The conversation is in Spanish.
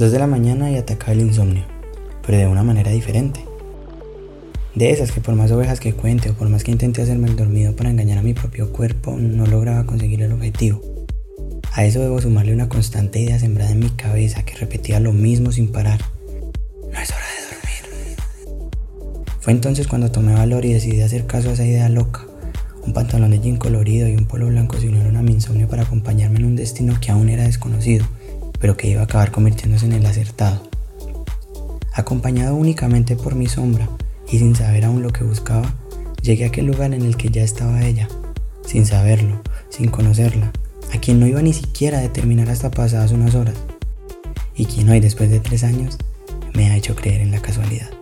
Dos de la mañana y atacaba el insomnio, pero de una manera diferente. De esas que por más ovejas que cuente o por más que intente hacerme el dormido para engañar a mi propio cuerpo, no lograba conseguir el objetivo. A eso debo sumarle una constante idea sembrada en mi cabeza que repetía lo mismo sin parar. No es hora de dormir. Fue entonces cuando tomé valor y decidí hacer caso a esa idea loca. Un pantalón de jean colorido y un polo blanco se unieron a mi insomnio para acompañarme en un destino que aún era desconocido pero que iba a acabar convirtiéndose en el acertado. Acompañado únicamente por mi sombra y sin saber aún lo que buscaba, llegué a aquel lugar en el que ya estaba ella, sin saberlo, sin conocerla, a quien no iba ni siquiera a determinar hasta pasadas unas horas, y quien hoy, después de tres años, me ha hecho creer en la casualidad.